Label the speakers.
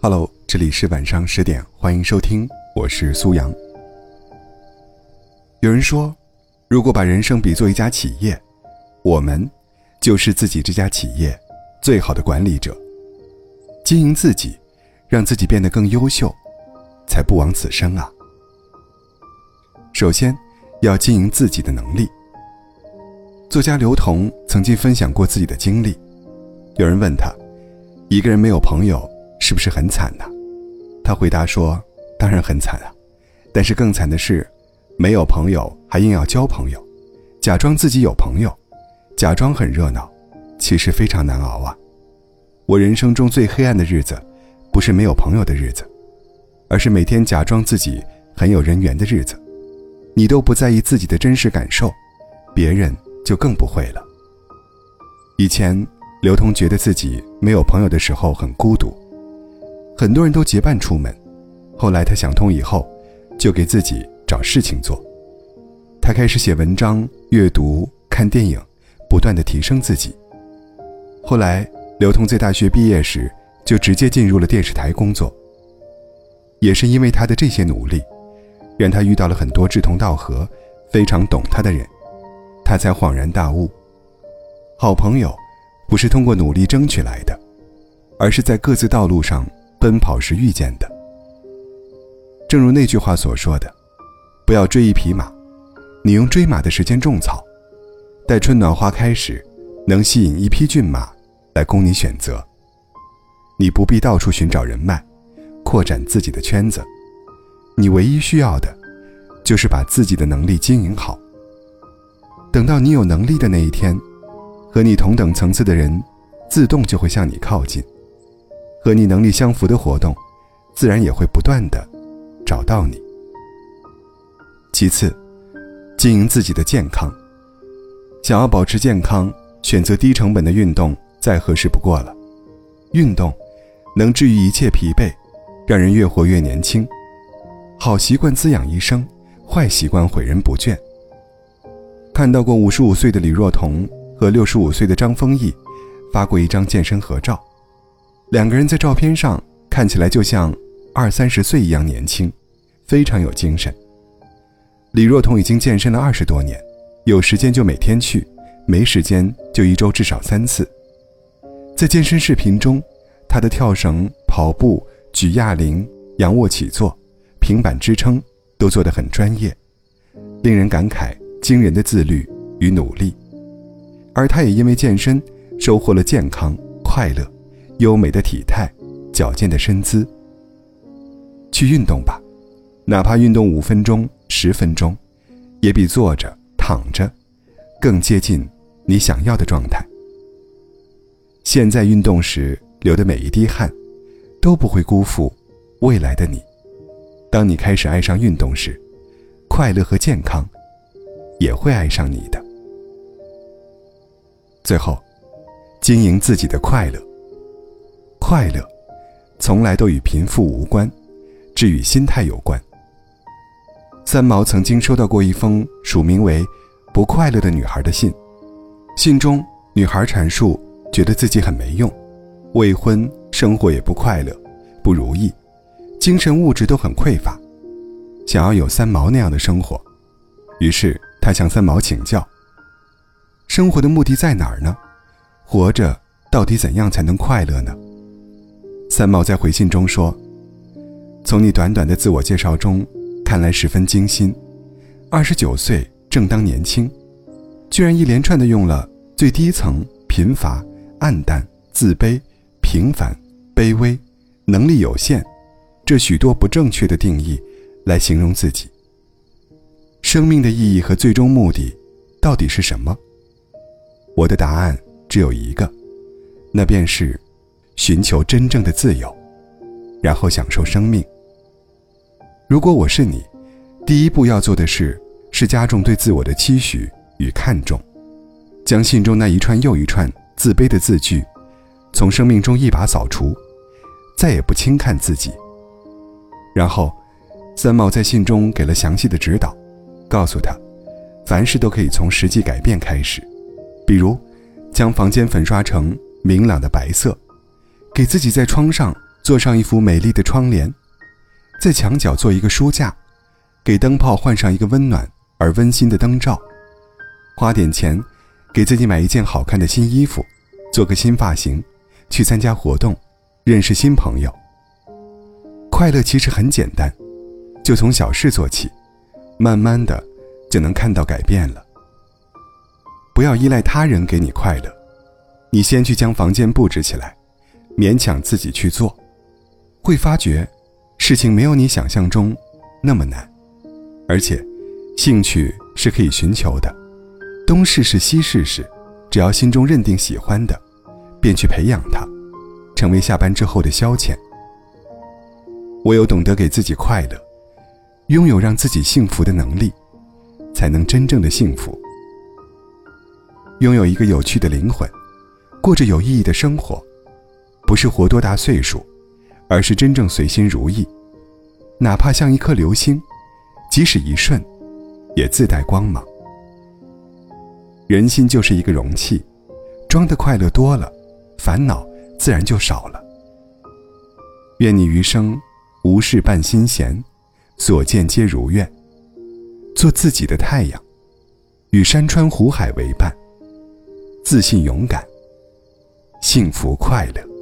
Speaker 1: Hello，这里是晚上十点，欢迎收听，我是苏阳。有人说，如果把人生比作一家企业，我们就是自己这家企业最好的管理者，经营自己，让自己变得更优秀，才不枉此生啊。首先，要经营自己的能力。作家刘同曾经分享过自己的经历，有人问他，一个人没有朋友是不是很惨呢？他回答说：“当然很惨啊，但是更惨的是，没有朋友还硬要交朋友，假装自己有朋友，假装很热闹，其实非常难熬啊。我人生中最黑暗的日子，不是没有朋友的日子，而是每天假装自己很有人缘的日子。你都不在意自己的真实感受，别人。”就更不会了。以前，刘通觉得自己没有朋友的时候很孤独，很多人都结伴出门。后来他想通以后，就给自己找事情做。他开始写文章、阅读、看电影，不断的提升自己。后来，刘通在大学毕业时就直接进入了电视台工作。也是因为他的这些努力，让他遇到了很多志同道合、非常懂他的人。他才恍然大悟，好朋友不是通过努力争取来的，而是在各自道路上奔跑时遇见的。正如那句话所说的：“不要追一匹马，你用追马的时间种草，待春暖花开时，能吸引一匹骏马来供你选择。你不必到处寻找人脉，扩展自己的圈子，你唯一需要的，就是把自己的能力经营好。”等到你有能力的那一天，和你同等层次的人，自动就会向你靠近；和你能力相符的活动，自然也会不断的找到你。其次，经营自己的健康。想要保持健康，选择低成本的运动再合适不过了。运动能治愈一切疲惫，让人越活越年轻。好习惯滋养一生，坏习惯毁人不倦。看到过五十五岁的李若彤和六十五岁的张丰毅发过一张健身合照，两个人在照片上看起来就像二三十岁一样年轻，非常有精神。李若彤已经健身了二十多年，有时间就每天去，没时间就一周至少三次。在健身视频中，她的跳绳、跑步、举哑铃、仰卧起坐、平板支撑都做得很专业，令人感慨。惊人的自律与努力，而他也因为健身收获了健康、快乐、优美的体态、矫健的身姿。去运动吧，哪怕运动五分钟、十分钟，也比坐着、躺着更接近你想要的状态。现在运动时流的每一滴汗，都不会辜负未来的你。当你开始爱上运动时，快乐和健康。也会爱上你的。最后，经营自己的快乐。快乐，从来都与贫富无关，只与心态有关。三毛曾经收到过一封署名为“不快乐的女孩”的信，信中女孩阐述觉得自己很没用，未婚，生活也不快乐，不如意，精神物质都很匮乏，想要有三毛那样的生活，于是。她向三毛请教：“生活的目的在哪儿呢？活着到底怎样才能快乐呢？”三毛在回信中说：“从你短短的自我介绍中，看来十分精心。二十九岁正当年轻，居然一连串的用了最低层、贫乏、暗淡、自卑、平凡、卑微、能力有限这许多不正确的定义来形容自己。”生命的意义和最终目的，到底是什么？我的答案只有一个，那便是寻求真正的自由，然后享受生命。如果我是你，第一步要做的事是加重对自我的期许与看重，将信中那一串又一串自卑的字句从生命中一把扫除，再也不轻看自己。然后，三毛在信中给了详细的指导。告诉他，凡事都可以从实际改变开始，比如，将房间粉刷成明朗的白色，给自己在窗上做上一幅美丽的窗帘，在墙角做一个书架，给灯泡换上一个温暖而温馨的灯罩，花点钱，给自己买一件好看的新衣服，做个新发型，去参加活动，认识新朋友。快乐其实很简单，就从小事做起，慢慢的就能看到改变了。不要依赖他人给你快乐，你先去将房间布置起来，勉强自己去做。会发觉，事情没有你想象中那么难，而且，兴趣是可以寻求的，东试试西试试，只要心中认定喜欢的，便去培养它，成为下班之后的消遣。唯有懂得给自己快乐，拥有让自己幸福的能力，才能真正的幸福。拥有一个有趣的灵魂，过着有意义的生活，不是活多大岁数。而是真正随心如意，哪怕像一颗流星，即使一瞬，也自带光芒。人心就是一个容器，装的快乐多了，烦恼自然就少了。愿你余生无事伴心弦，所见皆如愿。做自己的太阳，与山川湖海为伴，自信勇敢，幸福快乐。